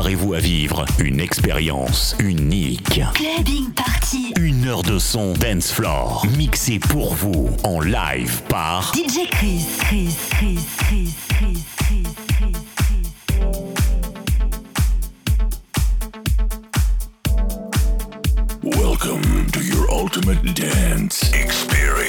Préparez-vous à vivre une expérience unique. Clubbing Party. Une heure de son dance floor mixé pour vous en live par DJ Chris. Chris, Chris, Chris, Chris, Chris, Chris. Welcome to your ultimate dance experience.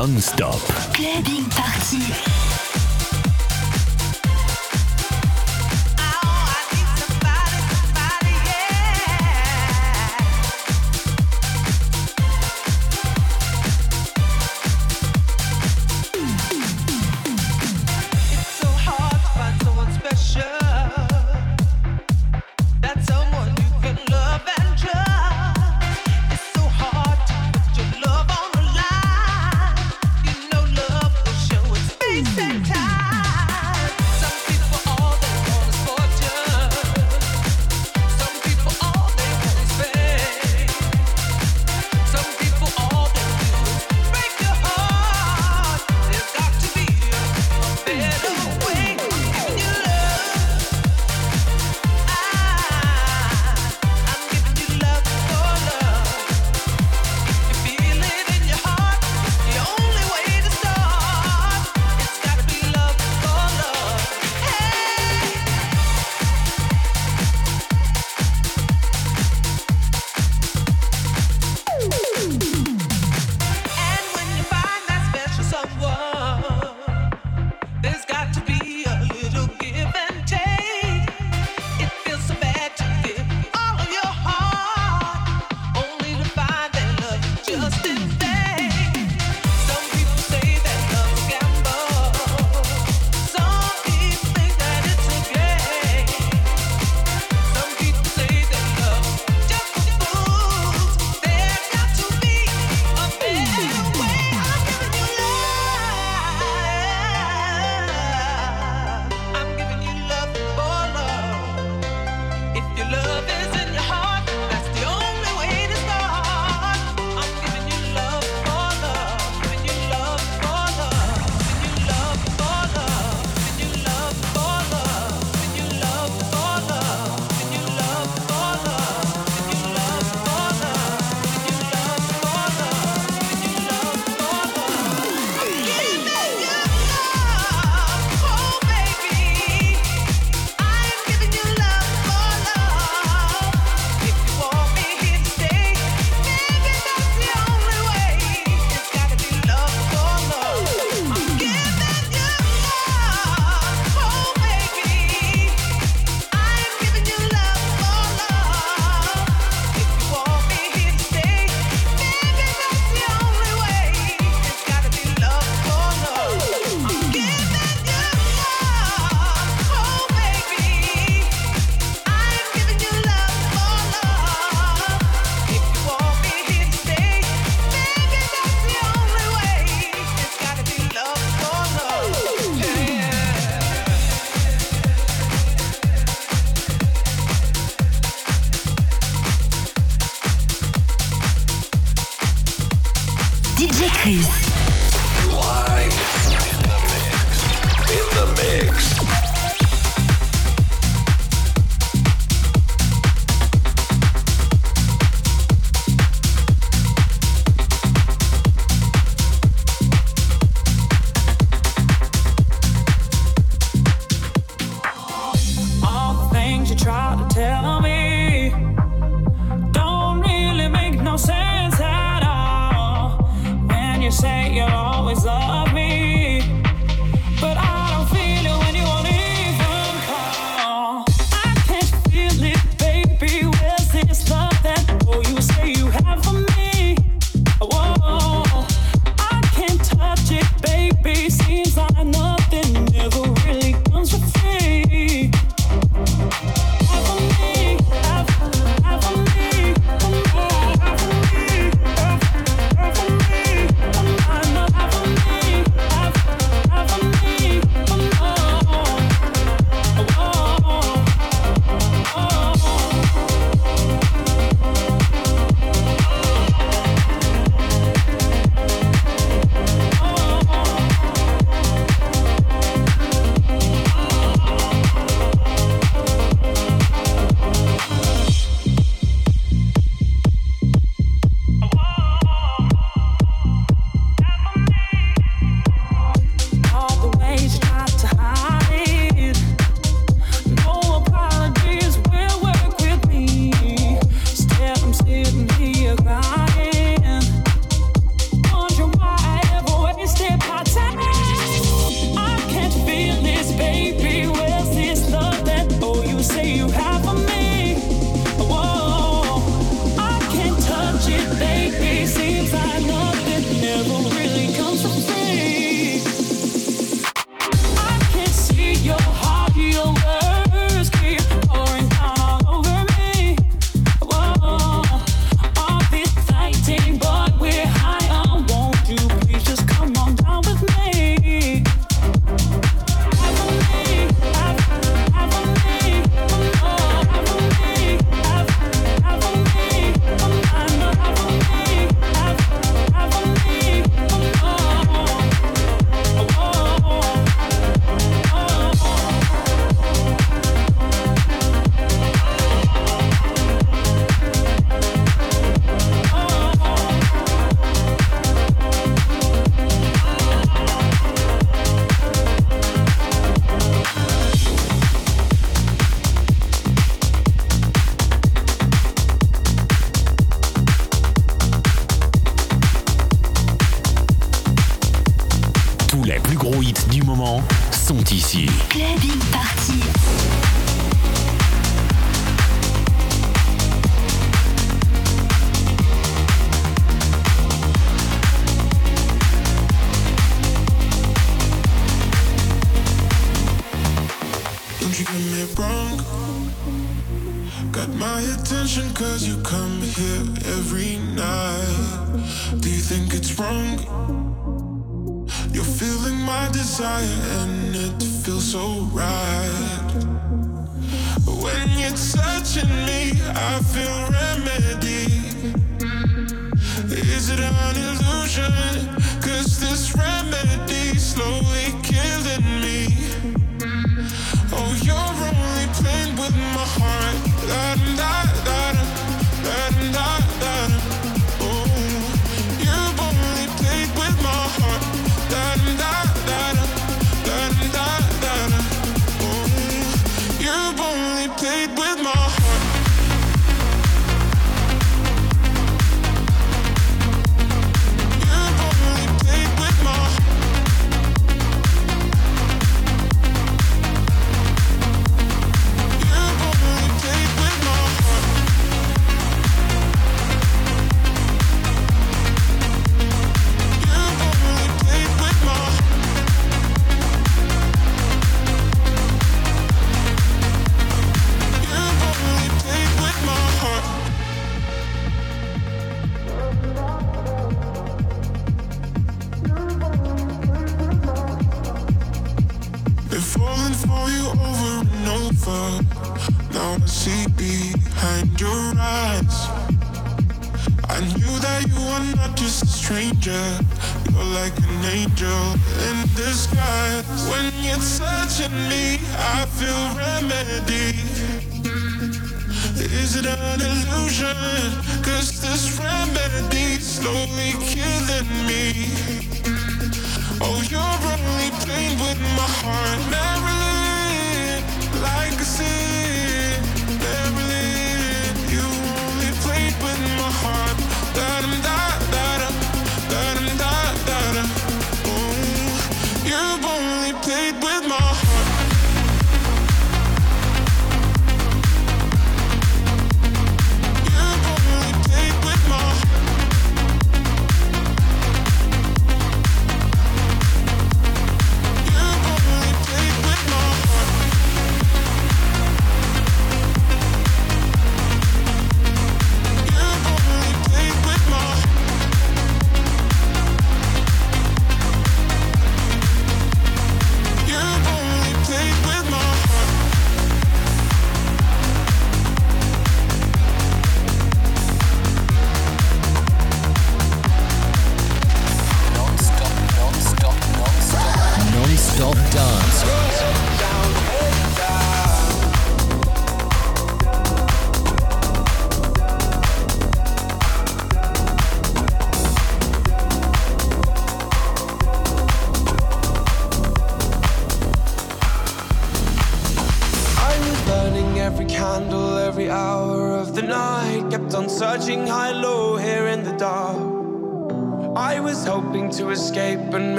Non-stop. Clubbing Party.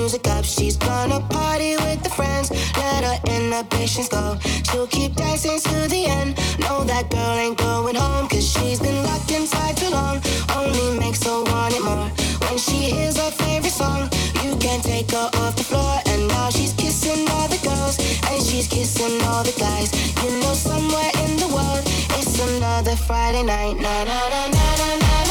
music up. She's gonna party with her friends. Let her inhibitions go. She'll keep dancing to the end. No, that girl ain't going home. Cause she's been locked inside too long. Only makes her want it more. When she hears her favorite song, you can take her off the floor. And now she's kissing all the girls. And she's kissing all the guys. You know, somewhere in the world, it's another Friday night. Na na na na na na.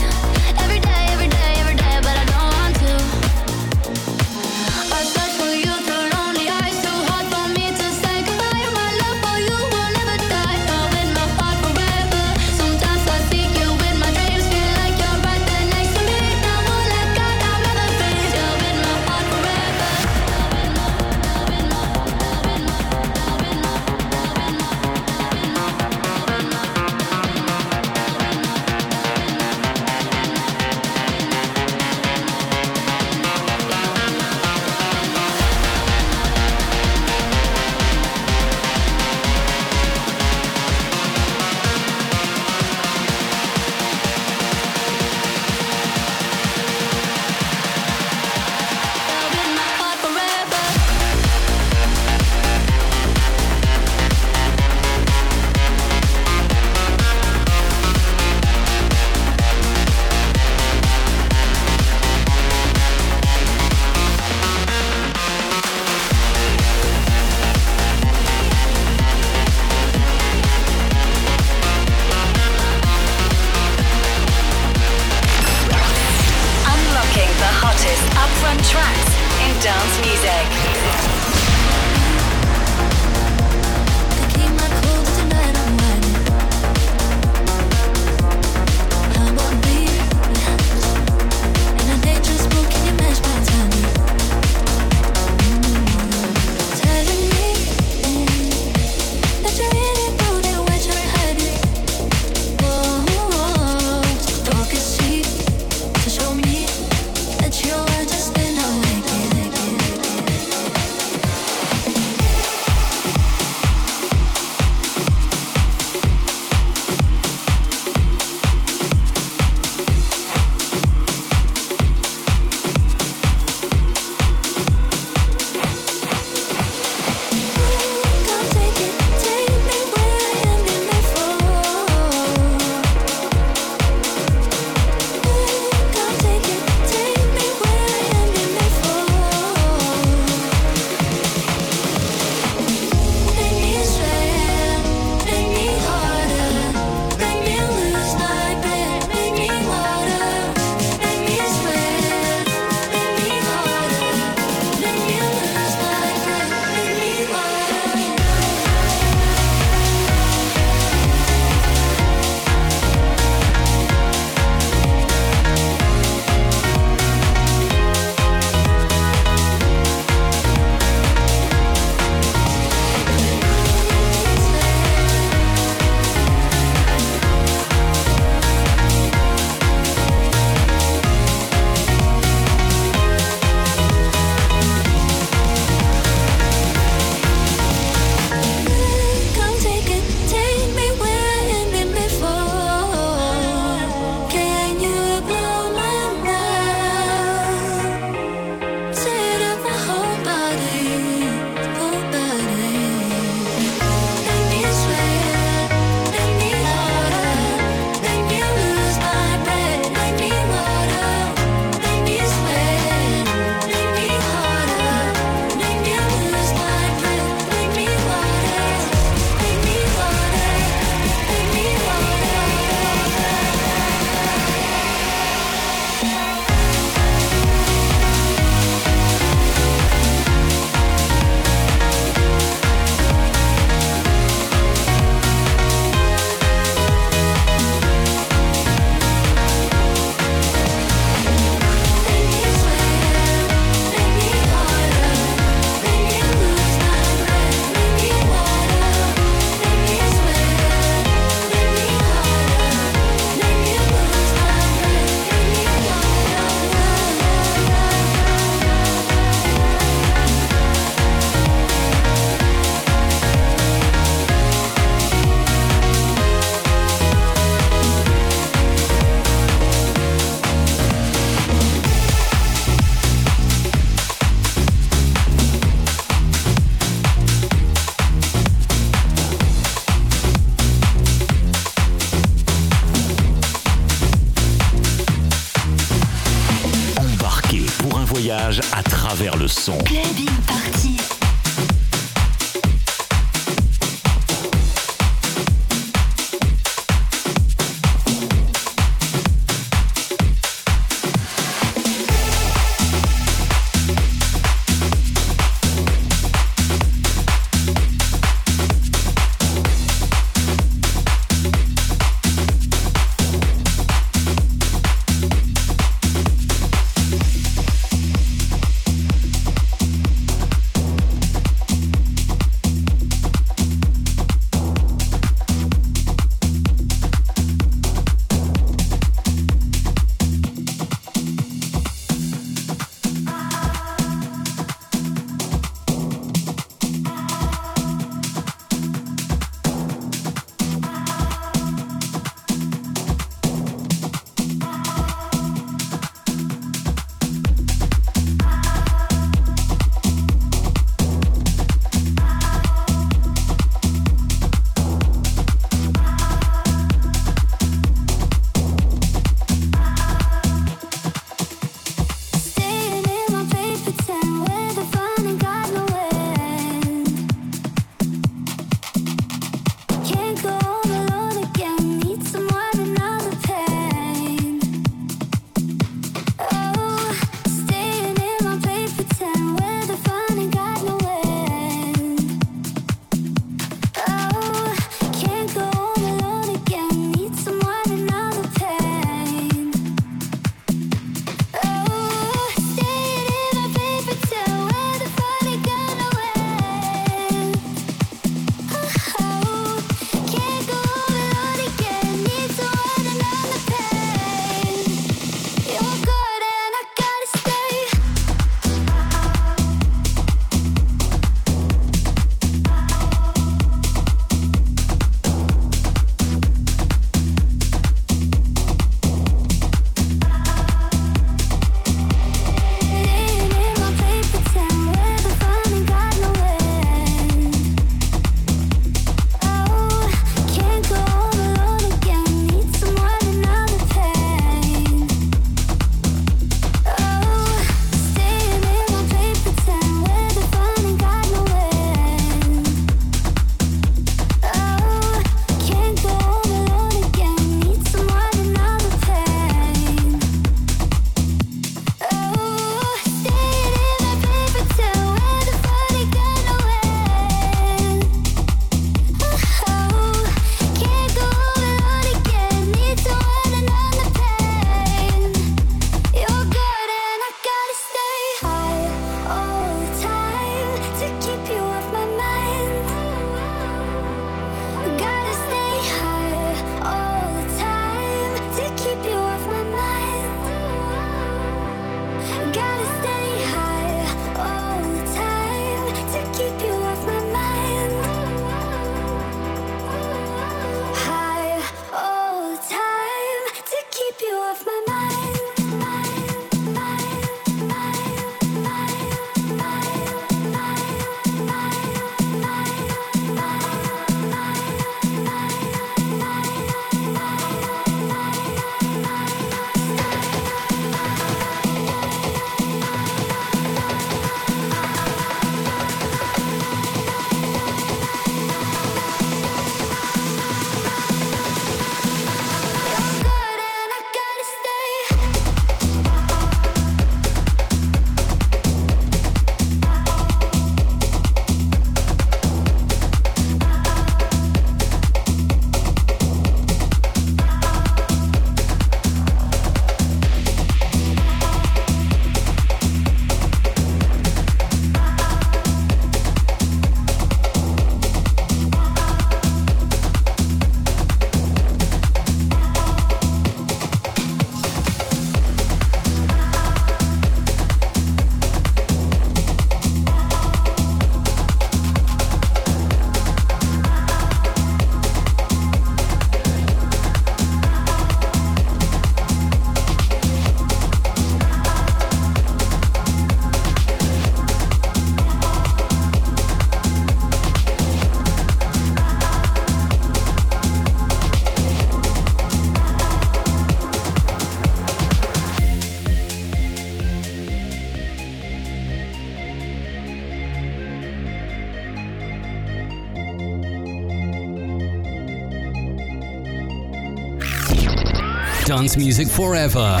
Dance music forever.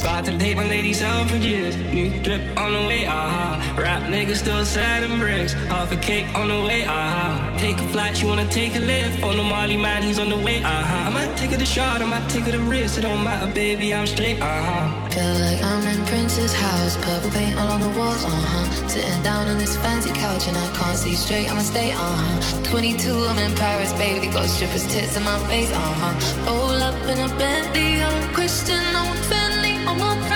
About to take my lady out for years. New drip on the way, aha. Uh-huh. Rap niggas still sad and bricks. Half a cake on the way, aha. Uh-huh. Take a flight, you wanna take a lift. On the Molly man, he's on the way, aha. Uh-huh. I might take it a shot, I might take it a risk. It don't matter, baby, I'm straight, aha. Feel like I'm in Prince's house. Purple paint all on the walls, uh huh. Sitting down on this fancy couch and I can't see straight, I'ma stay, uh huh. 22, I'm in Paris, baby. Got strippers' tits in my face, uh huh. Roll up in a Bentley, Christian, I'm a I'm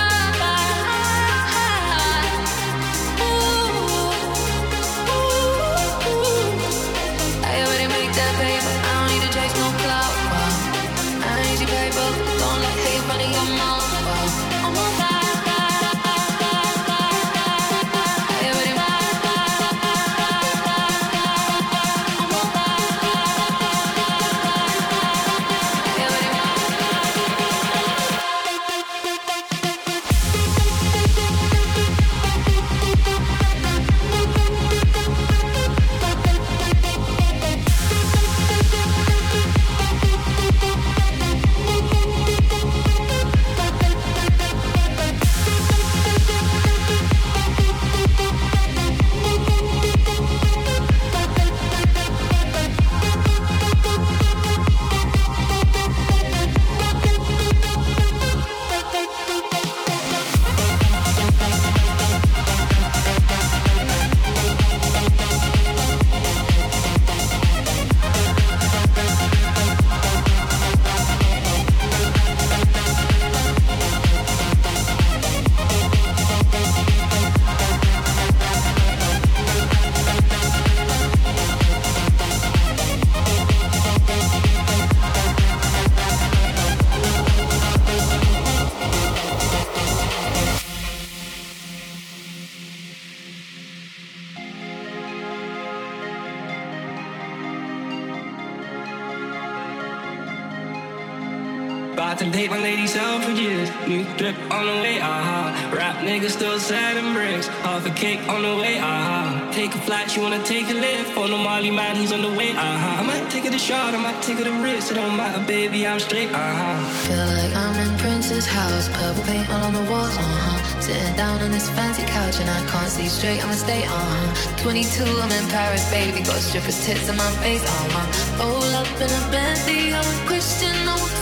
I take it a risk. It don't matter, baby, I'm straight, aha. Feel like I'm in Prince's house. Purple paint all on the walls, uh huh. Sitting down on this fancy couch and I can't see straight, I'ma stay, uh huh. 22, I'm in Paris, baby. Got strippers' tits in my face, uh huh. Roll up in a Bentley, I'm a Christian, I'm a